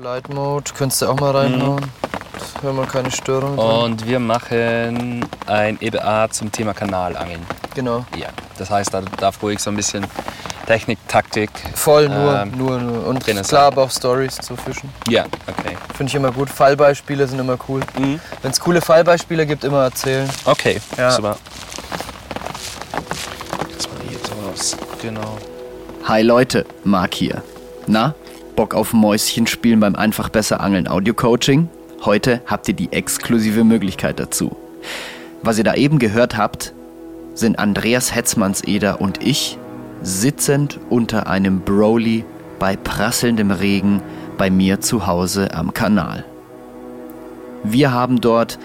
Flight Mode, könntest du auch mal reinhauen. Mhm. Hören wir keine Störung. Und wir machen ein EBA zum Thema Kanalangeln. Genau. Ja, das heißt, da darf ruhig so ein bisschen Technik, Taktik. Voll, nur, ähm, nur, nur. Und klar, aber auch Stories zu fischen. Ja, okay. Finde ich immer gut. Fallbeispiele sind immer cool. Mhm. Wenn es coole Fallbeispiele gibt, immer erzählen. Okay, ja. super. Das war hier sowas. Genau. Hi Leute, Marc hier. Na, Bock auf Mäuschen spielen beim Einfach besser Angeln Audio Coaching? Heute habt ihr die exklusive Möglichkeit dazu. Was ihr da eben gehört habt, sind Andreas Hetzmannseder und ich sitzend unter einem Broly bei prasselndem Regen bei mir zu Hause am Kanal. Wir haben dort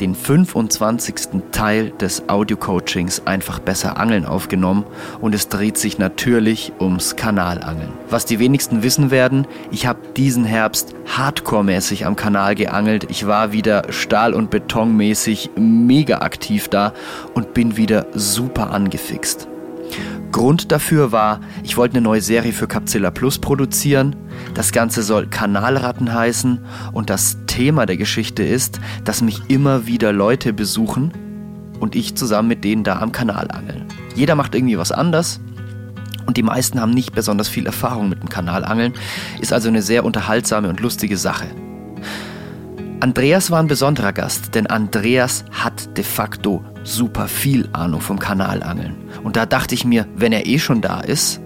den 25. Teil des Audio-Coachings einfach besser Angeln aufgenommen und es dreht sich natürlich ums Kanalangeln. Was die wenigsten wissen werden, ich habe diesen Herbst hardcore-mäßig am Kanal geangelt. Ich war wieder Stahl- und Betonmäßig mega aktiv da und bin wieder super angefixt. Grund dafür war, ich wollte eine neue Serie für Capzilla Plus produzieren. Das Ganze soll Kanalratten heißen und das Thema der Geschichte ist, dass mich immer wieder Leute besuchen und ich zusammen mit denen da am Kanal angeln. Jeder macht irgendwie was anders und die meisten haben nicht besonders viel Erfahrung mit dem Kanalangeln, ist also eine sehr unterhaltsame und lustige Sache. Andreas war ein besonderer Gast, denn Andreas hat de facto super viel Ahnung vom Kanalangeln. Und da dachte ich mir, wenn er eh schon da ist,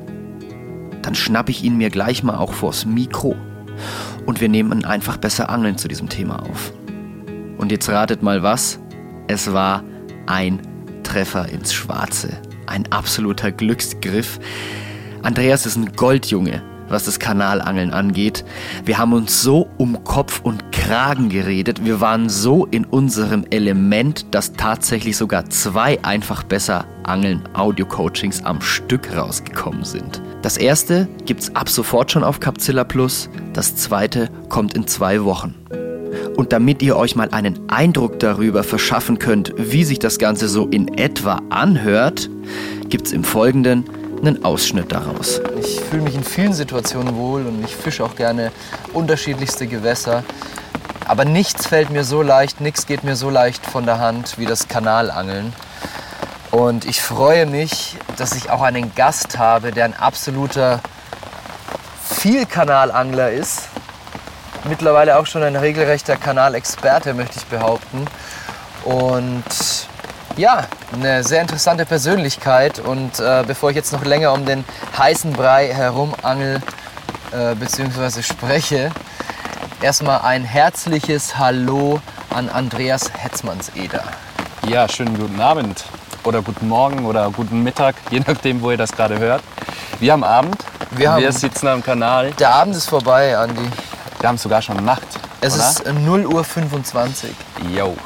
dann schnapp ich ihn mir gleich mal auch vors Mikro. Und wir nehmen einfach besser Angeln zu diesem Thema auf. Und jetzt ratet mal was. Es war ein Treffer ins Schwarze. Ein absoluter Glücksgriff. Andreas ist ein Goldjunge was das Kanalangeln angeht. Wir haben uns so um Kopf und Kragen geredet. Wir waren so in unserem Element, dass tatsächlich sogar zwei einfach besser Angeln Audio-Coachings am Stück rausgekommen sind. Das erste gibt's ab sofort schon auf Capzilla Plus. Das zweite kommt in zwei Wochen. Und damit ihr euch mal einen Eindruck darüber verschaffen könnt, wie sich das Ganze so in etwa anhört, gibt's im Folgenden einen Ausschnitt daraus. Ich fühle mich in vielen Situationen wohl und ich fische auch gerne unterschiedlichste Gewässer. Aber nichts fällt mir so leicht, nichts geht mir so leicht von der Hand wie das Kanalangeln. Und ich freue mich, dass ich auch einen Gast habe, der ein absoluter Vielkanalangler ist. Mittlerweile auch schon ein regelrechter Kanalexperte, möchte ich behaupten. Und ja, eine sehr interessante Persönlichkeit. Und äh, bevor ich jetzt noch länger um den heißen Brei herumangel äh, bzw. spreche, erstmal ein herzliches Hallo an Andreas Hetzmannseder. Ja, schönen guten Abend oder guten Morgen oder guten Mittag, je nachdem, wo ihr das gerade hört. Wir haben Abend. Wir, haben, wir sitzen am Kanal. Der Abend ist vorbei, Andi. Wir haben sogar schon Nacht. Es oder? ist 0 Uhr 25. Jo.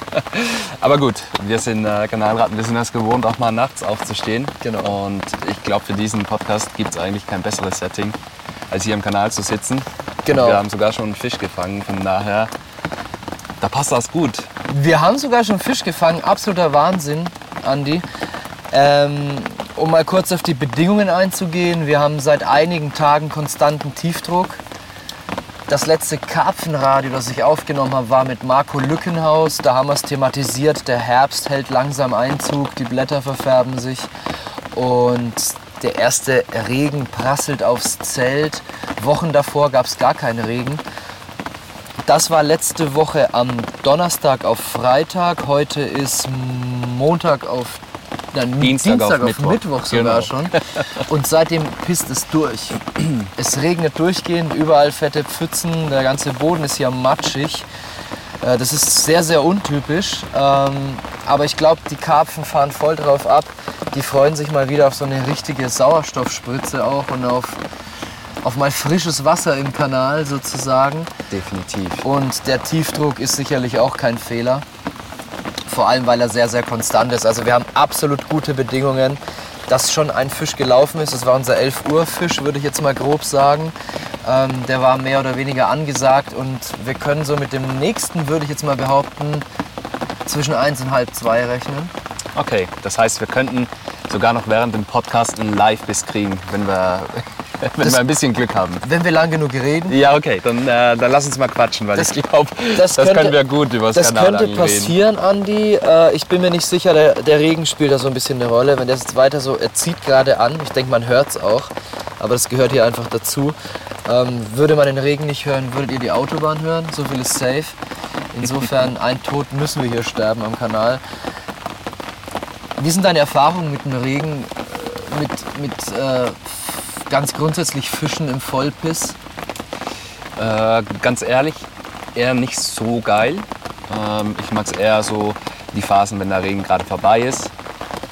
Aber gut, wir sind äh, Kanalratten, wir sind es gewohnt, auch mal nachts aufzustehen. Genau. Und ich glaube, für diesen Podcast gibt es eigentlich kein besseres Setting, als hier am Kanal zu sitzen. Genau. Wir haben sogar schon einen Fisch gefangen, von daher, da passt das gut. Wir haben sogar schon Fisch gefangen, absoluter Wahnsinn, Andi. Ähm, um mal kurz auf die Bedingungen einzugehen, wir haben seit einigen Tagen konstanten Tiefdruck. Das letzte Karpfenradio, das ich aufgenommen habe, war mit Marco Lückenhaus. Da haben wir es thematisiert. Der Herbst hält langsam Einzug, die Blätter verfärben sich und der erste Regen prasselt aufs Zelt. Wochen davor gab es gar keinen Regen. Das war letzte Woche am Donnerstag auf Freitag. Heute ist Montag auf dann Dienstag, Dienstag auf, Mittwoch. Mittwoch sogar genau. schon. Und seitdem pisst es durch. Es regnet durchgehend, überall fette Pfützen, der ganze Boden ist hier matschig. Äh, das ist sehr, sehr untypisch. Ähm, aber ich glaube, die Karpfen fahren voll drauf ab. Die freuen sich mal wieder auf so eine richtige Sauerstoffspritze auch und auf, auf mal frisches Wasser im Kanal sozusagen. Definitiv. Und der Tiefdruck ist sicherlich auch kein Fehler vor allem weil er sehr, sehr konstant ist. Also wir haben absolut gute Bedingungen, dass schon ein Fisch gelaufen ist. Das war unser 11 Uhr Fisch, würde ich jetzt mal grob sagen. Ähm, der war mehr oder weniger angesagt und wir können so mit dem nächsten, würde ich jetzt mal behaupten, zwischen 1 und halb 2 rechnen. Okay, das heißt, wir könnten sogar noch während dem Podcast einen Live-Biss kriegen, wenn wir Wenn Das- wir ein bisschen Glück haben. Wenn wir lang genug reden, Ja, okay, dann, äh, dann lass uns mal quatschen, weil Das- ich glaube, das das, könnte- können wir gut über das, das könnte reden. passieren, Andi. Äh, ich bin mir nicht sicher, der, der Regen spielt da so ein bisschen eine Rolle. Wenn der jetzt weiter so, er zieht gerade an. Ich denke, man hört es auch. Aber das gehört hier einfach dazu. Ähm, würde man den Regen nicht hören, würdet ihr die Autobahn hören. So viel ist safe. Insofern, ein Tod müssen wir hier sterben am Kanal. Wie sind deine Erfahrungen mit dem Regen, äh, mit, mit äh, ganz grundsätzlich Fischen im Vollpiss? Äh, ganz ehrlich, eher nicht so geil. Ähm, ich mag es eher so die Phasen, wenn der Regen gerade vorbei ist.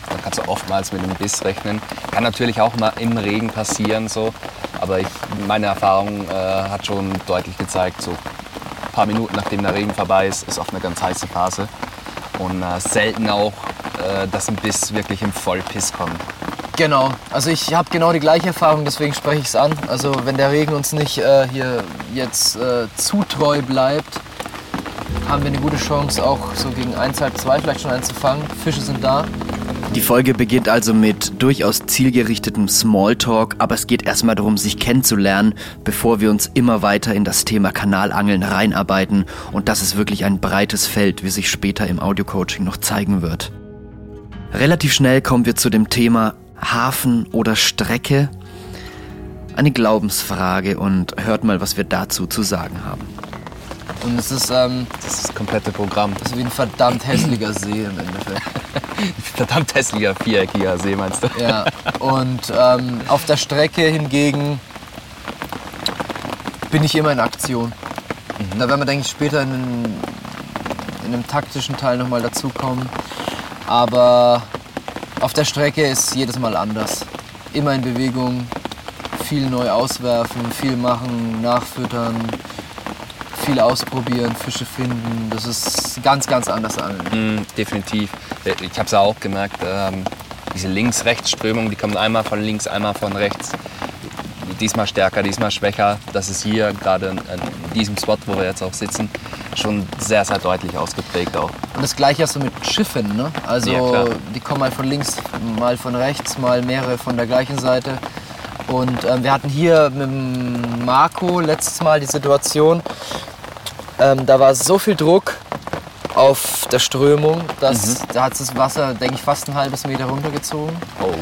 Dann kannst du oftmals mit einem Biss rechnen. Kann natürlich auch mal im Regen passieren, so. aber ich, meine Erfahrung äh, hat schon deutlich gezeigt, so ein paar Minuten nachdem der Regen vorbei ist, ist oft eine ganz heiße Phase. Und äh, selten auch, äh, dass ein Biss wirklich im Vollpiss kommt. Genau, also ich habe genau die gleiche Erfahrung, deswegen spreche ich es an. Also wenn der Regen uns nicht äh, hier jetzt äh, zu treu bleibt, haben wir eine gute Chance, auch so gegen 1, halb 2 vielleicht schon einen zu fangen. Fische sind da. Die Folge beginnt also mit durchaus zielgerichtetem Smalltalk, aber es geht erstmal darum, sich kennenzulernen, bevor wir uns immer weiter in das Thema Kanalangeln reinarbeiten. Und das ist wirklich ein breites Feld, wie sich später im Audiocoaching noch zeigen wird. Relativ schnell kommen wir zu dem Thema Hafen oder Strecke. Eine Glaubensfrage und hört mal, was wir dazu zu sagen haben. Und es ist, ähm, Das ist das komplette Programm. das ist wie ein verdammt hässlicher See im Endeffekt. Verdammt hässlicher, viereckiger See, meinst du? Ja, und ähm, auf der Strecke hingegen bin ich immer in Aktion. Da werden wir, denke ich, später in, in einem taktischen Teil nochmal dazukommen. Aber auf der Strecke ist jedes Mal anders. Immer in Bewegung, viel neu auswerfen, viel machen, nachfüttern, viel ausprobieren, Fische finden. Das ist ganz, ganz anders angeln. Mm, definitiv. Ich habe es auch gemerkt, ähm, diese Links-Rechts-Strömung, die kommt einmal von links, einmal von rechts. Diesmal stärker, diesmal schwächer. Das ist hier gerade an, an diesem Spot, wo wir jetzt auch sitzen, schon sehr, sehr deutlich ausgeprägt auch. Und das gleiche hast du mit Schiffen, ne? Also Ja, die kommen mal von links, mal von rechts, mal mehrere von der gleichen Seite. Und ähm, wir hatten hier mit Marco letztes Mal die Situation, ähm, da war so viel Druck auf der Strömung, dass da hat das Wasser, denke ich, fast ein halbes Meter runtergezogen. Oh,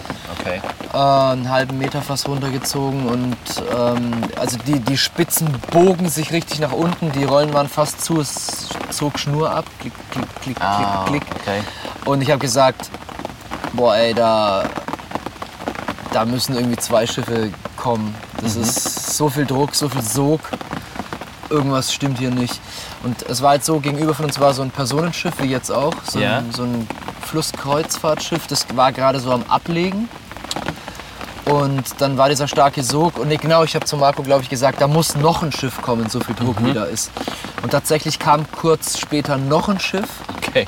okay. Äh, einen halben Meter fast runtergezogen und ähm, also die, die Spitzen bogen sich richtig nach unten, die Rollen waren fast zu, es zog Schnur ab, klick, klick, klick, Ah, klick, klick. okay. Und ich habe gesagt, boah ey, da, da müssen irgendwie zwei Schiffe kommen. Das ist so viel Druck, so viel Sog. Irgendwas stimmt hier nicht. Und es war halt so, gegenüber von uns war so ein Personenschiff, wie jetzt auch. So, Ja. ein, so ein Flusskreuzfahrtschiff, das war gerade so am Ablegen. Und dann war dieser starke Sog. Und nee, genau, ich habe zu Marco, glaube ich, gesagt, da muss noch ein Schiff kommen, so viel Druck wie da ist. Und tatsächlich kam kurz später noch ein Schiff. Okay.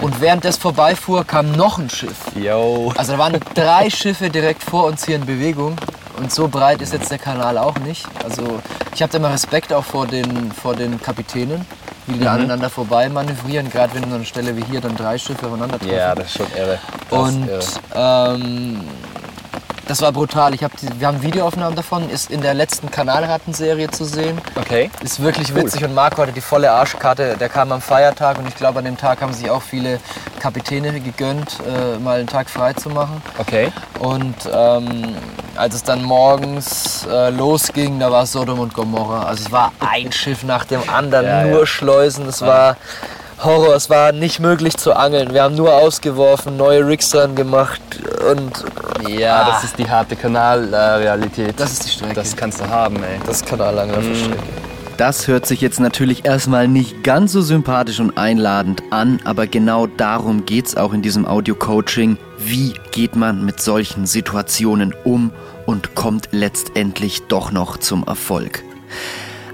Und während das vorbeifuhr, kam noch ein Schiff. Yo. Also da waren drei Schiffe direkt vor uns hier in Bewegung. Und so breit ist jetzt der Kanal auch nicht. Also ich habe da immer Respekt auch vor den, vor den Kapitänen, wie die da aneinander vorbei manövrieren. Gerade wenn an einer Stelle wie hier dann drei Schiffe aufeinander treffen. Ja, das ist schon irre. Das Und irre. ähm, das war brutal. Ich hab die, wir haben Videoaufnahmen davon, ist in der letzten Kanalratten-Serie zu sehen. Okay. Ist wirklich witzig und Marco hatte die volle Arschkarte. Der kam am Feiertag und ich glaube, an dem Tag haben sich auch viele Kapitäne gegönnt, äh, mal einen Tag frei zu machen. Okay. Und ähm, als es dann morgens äh, losging, da war Sodom und Gomorra. Also es war ein Schiff nach dem anderen, Ja, nur ja. Schleusen. Es war Horror, es war nicht möglich zu angeln. Wir haben nur ausgeworfen, neue Rigs dran gemacht und Ja, Ah. das ist die harte Kanalrealität. das ist die Strecke. das kannst du haben, ey. das Kanalangler Mhm. für Strecke. Das hört sich jetzt natürlich erstmal nicht ganz so sympathisch und einladend an, aber genau darum geht's auch in diesem Audio-Coaching. Wie geht man mit solchen Situationen um und kommt letztendlich doch noch zum Erfolg?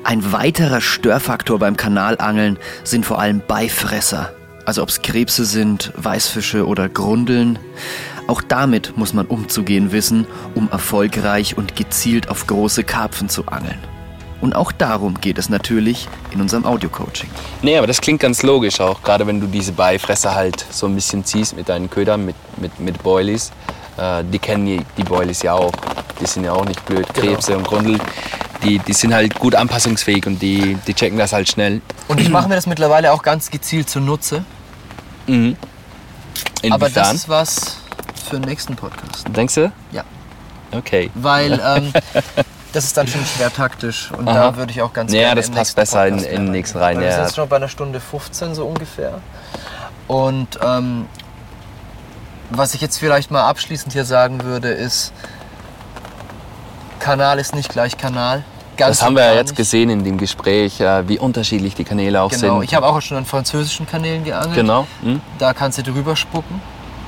Ein weiterer Störfaktor beim Kanalangeln sind vor allem Beifresser. Also ob es Krebse sind, Weißfische oder Grundeln. Auch damit muss man umzugehen wissen, um erfolgreich und gezielt auf große Karpfen zu angeln. Und auch darum geht es natürlich in unserem Audio-Coaching. Nee, aber das klingt ganz logisch auch, gerade wenn du diese Beifresser halt so ein bisschen ziehst mit deinen Ködern, mit, mit, mit Boilies. Äh, die kennen die, die Boilies ja auch. die sind ja auch nicht blöd. Genau. Krebse und Grundel, die, die sind halt gut anpassungsfähig und die, die checken das halt schnell. Und ich mache mir das mittlerweile auch ganz gezielt zunutze. Mhm. Aber das ist was für den nächsten Podcast. Denkst du? Ja. Okay. Weil ähm, das ist dann schon schwer taktisch. Und Aha. da würde ich auch ganz Ja, gerne das im passt nächsten besser in- Podcast in den mehr nächsten rein, Wir ja. sind jetzt schon bei einer Stunde 15 so ungefähr. Und ähm, was ich jetzt vielleicht mal abschließend hier sagen würde, ist, Kanal ist nicht gleich Kanal. Ganz Das haben wir ja jetzt nicht. gesehen in dem Gespräch, äh, wie unterschiedlich die Kanäle auch Genau, sind. ich habe auch schon an französischen Kanälen geangelt. Genau. Mhm. Da kannst du drüber spucken.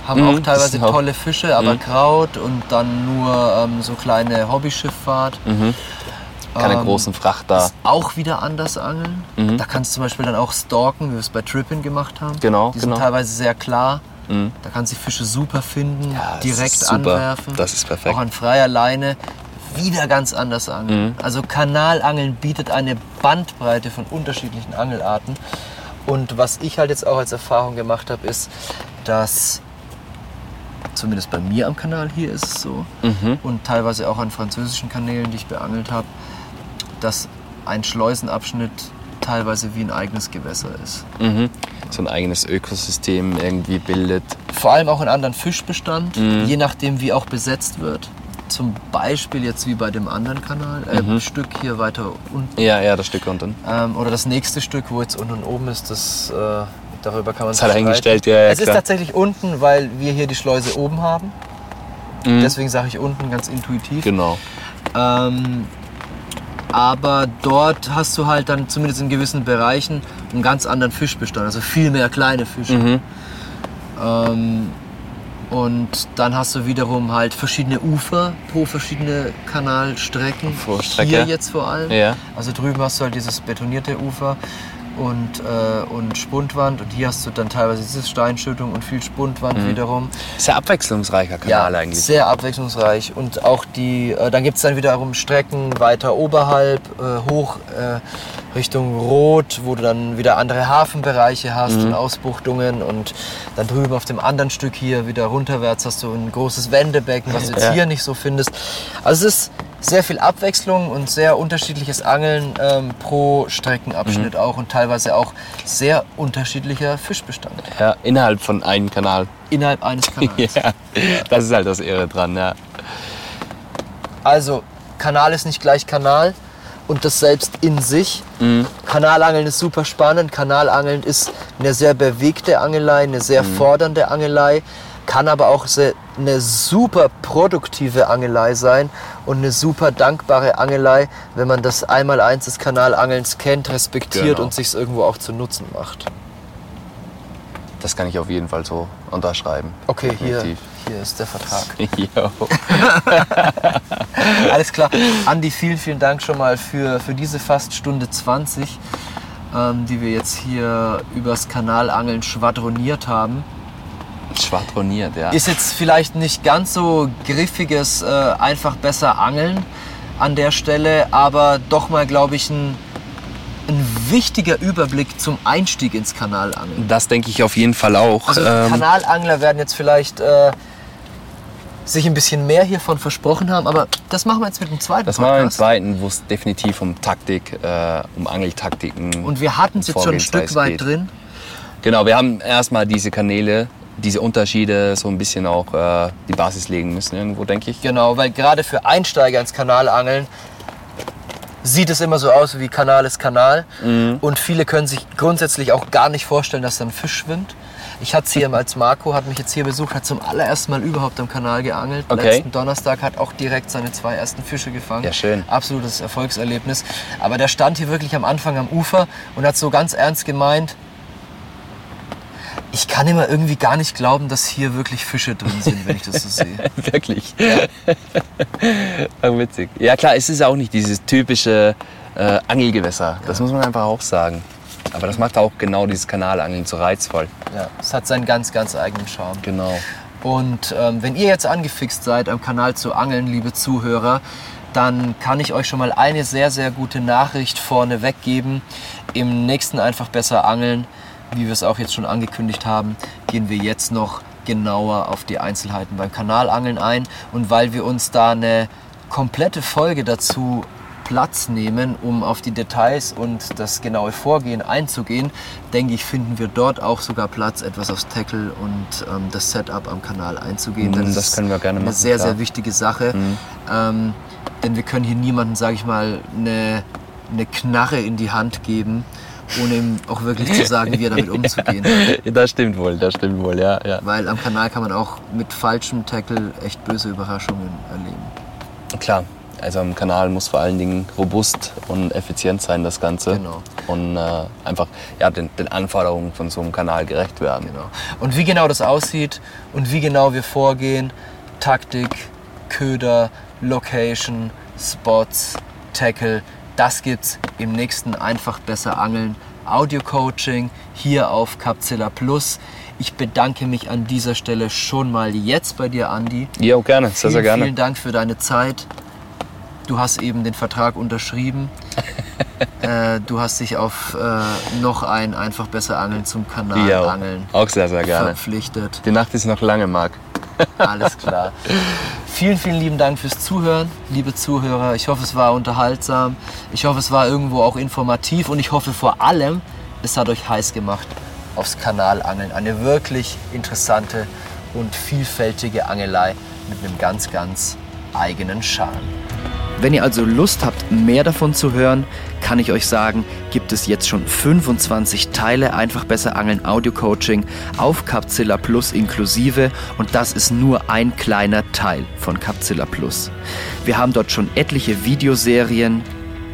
Haben Mhm, auch teilweise tolle Fische, aber Mhm. Kraut und dann nur ähm, so kleine Hobbyschifffahrt. Mhm. Keine Ähm, großen Frachter. Auch wieder anders angeln. Mhm. Da kannst du zum Beispiel dann auch stalken, wie wir es bei Trippin gemacht haben. Genau, Die sind genau. teilweise sehr klar. Mhm. Da kannst du die Fische super finden, Ja, direkt super. anwerfen. Das ist perfekt. Auch an freier Leine. Wieder ganz anders angeln. Mhm. Also Kanalangeln bietet eine Bandbreite von unterschiedlichen Angelarten. Und was ich halt jetzt auch als Erfahrung gemacht habe, ist, dass zumindest bei mir am Kanal hier ist es so Mhm. und teilweise auch an französischen Kanälen, die ich beangelt habe, dass ein Schleusenabschnitt teilweise wie ein eigenes Gewässer ist. Mhm. So ein eigenes Ökosystem irgendwie bildet. Vor allem auch in anderen Fischbestand, Mhm. je nachdem wie auch besetzt wird. Zum Beispiel jetzt wie bei dem anderen Kanal, äh, Mhm. Stück hier weiter unten. Ja, ja, das Stück unten. Ähm, oder das nächste Stück, wo jetzt unten und oben ist, das, äh, darüber kann man Das sich hat eingestellt, ja, ja, Es ist klar. tatsächlich unten, weil wir hier die Schleuse oben haben. Mhm. Deswegen sage ich unten ganz intuitiv. Genau. Ähm, aber dort hast du halt dann zumindest in gewissen Bereichen einen ganz anderen Fischbestand, also viel mehr kleine Fische. Mhm. Ähm, und dann hast du wiederum halt verschiedene Ufer pro verschiedene Kanalstrecken. Pro Strecke. Hier jetzt vor allem. Ja. Also drüben hast du halt dieses betonierte Ufer und, äh, und Spundwand und hier hast du dann teilweise diese Steinschüttung und viel Spundwand Mhm. wiederum. Sehr abwechslungsreicher Kanal ja, eigentlich. Sehr abwechslungsreich. Und auch die, äh, dann gibt es dann wiederum Strecken weiter oberhalb, äh, hoch äh, Richtung Rot, wo du dann wieder andere Hafenbereiche hast Mhm. und Ausbuchtungen. Und dann drüben auf dem anderen Stück hier wieder runterwärts hast du ein großes Wendebecken, was du jetzt Ja. hier nicht so findest. Also es ist sehr viel Abwechslung und sehr unterschiedliches Angeln ähm, pro Streckenabschnitt Mhm. auch und teilweise auch sehr unterschiedlicher Fischbestand Ja, innerhalb von einem Kanal. innerhalb eines Kanals. Ja, das ist halt das Irre dran, ja. Also, Kanal ist nicht gleich Kanal und das selbst in sich. Mhm. Kanalangeln ist super spannend. Kanalangeln ist eine sehr bewegte Angelei, eine sehr Mhm. fordernde Angelei, kann aber auch sehr, eine super produktive Angelei sein und eine super dankbare Angelei, wenn man das Einmaleins des Kanalangelns kennt, respektiert Genau. und sich irgendwo auch zu Nutzen macht. Das kann ich auf jeden Fall so unterschreiben. Okay, hier, hier ist der Vertrag. Alles klar. Andi, vielen, vielen Dank schon mal für, für diese fast Stunde 20, ähm, die wir jetzt hier übers Kanalangeln schwadroniert haben. Schwadroniert, ja. Ist jetzt vielleicht nicht ganz so griffiges, äh, einfach besser angeln an der Stelle, aber doch mal, glaube ich, ein, ein wichtiger Überblick zum Einstieg ins Kanalangeln. Das denke ich auf jeden Fall auch. Also Ähm, Kanalangler werden jetzt vielleicht äh, sich ein bisschen mehr hiervon versprochen haben, aber das machen wir jetzt mit dem zweiten das machen wir im Podcast. zweiten, wo es definitiv um Taktik, äh, um Angeltaktiken Und wir hatten es jetzt schon ein Stück weit geht. drin. Genau, wir haben erstmal diese Kanäle, diese Unterschiede so ein bisschen auch äh, die Basis legen müssen irgendwo, denke ich. Genau, weil gerade für Einsteiger ins Kanalangeln sieht es immer so aus wie Kanal ist Kanal. Mhm. Und viele können sich grundsätzlich auch gar nicht vorstellen, dass da ein Fisch schwimmt. Ich hatte hier als Marco, hat mich jetzt hier besucht, hat zum allerersten Mal überhaupt am Kanal geangelt. Okay. Letzten Donnerstag hat auch direkt seine zwei ersten Fische gefangen. Ja, schön. Absolutes Erfolgserlebnis. Aber der stand hier wirklich am Anfang am Ufer und hat so ganz ernst gemeint, ich kann immer irgendwie gar nicht glauben, dass hier wirklich Fische drin sind, wenn ich das so sehe. Wirklich. Ja. witzig. Ja klar, es ist auch nicht dieses typische äh, Angelgewässer. Das muss man einfach auch sagen. Aber das macht auch genau dieses Kanalangeln so reizvoll. Ja, es hat seinen ganz, ganz eigenen Charme. Genau. Und ähm, wenn ihr jetzt angefixt seid, am Kanal zu angeln, liebe Zuhörer, dann kann ich euch schon mal eine sehr, sehr gute Nachricht vorne weggeben. Im nächsten einfach besser angeln, wie wir es auch jetzt schon angekündigt haben, gehen wir jetzt noch genauer auf die Einzelheiten beim Kanalangeln ein. Und weil wir uns da eine komplette Folge dazu Platz nehmen, um auf die Details und das genaue Vorgehen einzugehen, denke ich, finden wir dort auch sogar Platz, etwas aufs Tackle und ähm, das Setup am Kanal einzugehen. Mm, das können wir gerne eine machen, sehr, klar. sehr wichtige Sache. Mhm. Ähm, denn wir können hier niemandem, sage ich mal, eine, eine Knarre in die Hand geben, ohne ihm auch wirklich zu sagen, wie er damit umzugehen hat. das stimmt wohl, das stimmt wohl, ja. ja. Weil am Kanal kann man auch mit falschem Tackle echt böse Überraschungen erleben. Klar, also am Kanal muss vor allen Dingen robust und effizient sein, das Ganze. Genau. Und äh, einfach ja, den, den Anforderungen von so einem Kanal gerecht werden. Genau. Und wie genau das aussieht und wie genau wir vorgehen, Taktik, Köder, Location, Spots, Tackle, das gibt's im nächsten Einfach besser angeln Audio Coaching hier auf Capzilla Plus. Ich bedanke mich an dieser Stelle schon mal jetzt bei dir, Andi. Ja, gerne, sehr, sehr gerne. vielen Dank für deine Zeit. Du hast eben den Vertrag unterschrieben. äh, du hast dich auf äh, noch ein einfach besser Angeln zum Kanal Ja, Angeln auch sehr, sehr gerne. verpflichtet. Die Nacht ist noch lange, Marc. Alles klar. vielen, vielen lieben Dank fürs Zuhören, liebe Zuhörer. Ich hoffe, es war unterhaltsam. Ich hoffe, es war irgendwo auch informativ und ich hoffe vor allem, es hat euch heiß gemacht aufs Kanalangeln. Eine wirklich interessante und vielfältige Angelei mit einem ganz, ganz eigenen Charme. Wenn ihr also Lust habt, mehr davon zu hören, kann ich euch sagen, gibt es jetzt schon 25 Teile Einfach besser angeln Audio Coaching auf Capzilla Plus inklusive und das ist nur ein kleiner Teil von Capzilla Plus. Wir haben dort schon etliche Videoserien,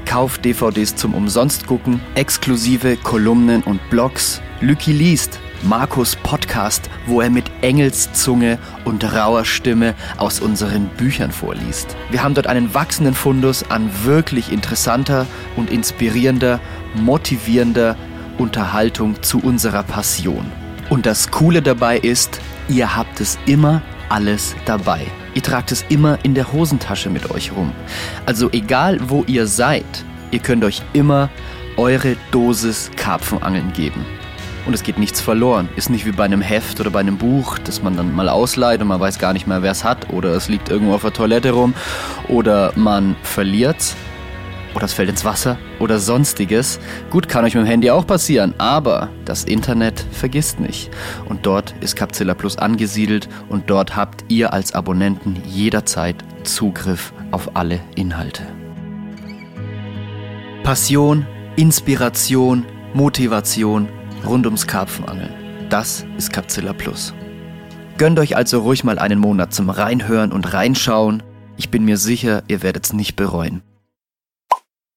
Kauf-DVDs zum Umsonst gucken, exklusive Kolumnen und Blogs, Lücki liest, Markus Podcast, wo er mit Engelszunge und rauer Stimme aus unseren Büchern vorliest. Wir haben dort einen wachsenden Fundus an wirklich interessanter und inspirierender, motivierender Unterhaltung zu unserer Passion. Und das Coole dabei ist, ihr habt es immer alles dabei. Ihr tragt es immer in der Hosentasche mit euch rum. Also egal wo ihr seid, ihr könnt euch immer eure Dosis Karpfenangeln geben. Und es geht nichts verloren. Ist nicht wie bei einem Heft oder bei einem Buch, das man dann mal ausleiht und man weiß gar nicht mehr, wer es hat. Oder es liegt irgendwo auf der Toilette rum. Oder man verliert's. Oder es fällt ins Wasser. Oder sonstiges. Gut, kann euch mit dem Handy auch passieren. Aber das Internet vergisst nicht. Und dort ist Capzilla Plus angesiedelt. Und dort habt ihr als Abonnenten jederzeit Zugriff auf alle Inhalte. Passion, Inspiration, Motivation rund ums Karpfenangeln. Das ist Capzilla Plus. Gönnt euch also ruhig mal einen Monat zum Reinhören und Reinschauen. Ich bin mir sicher, ihr werdet es nicht bereuen.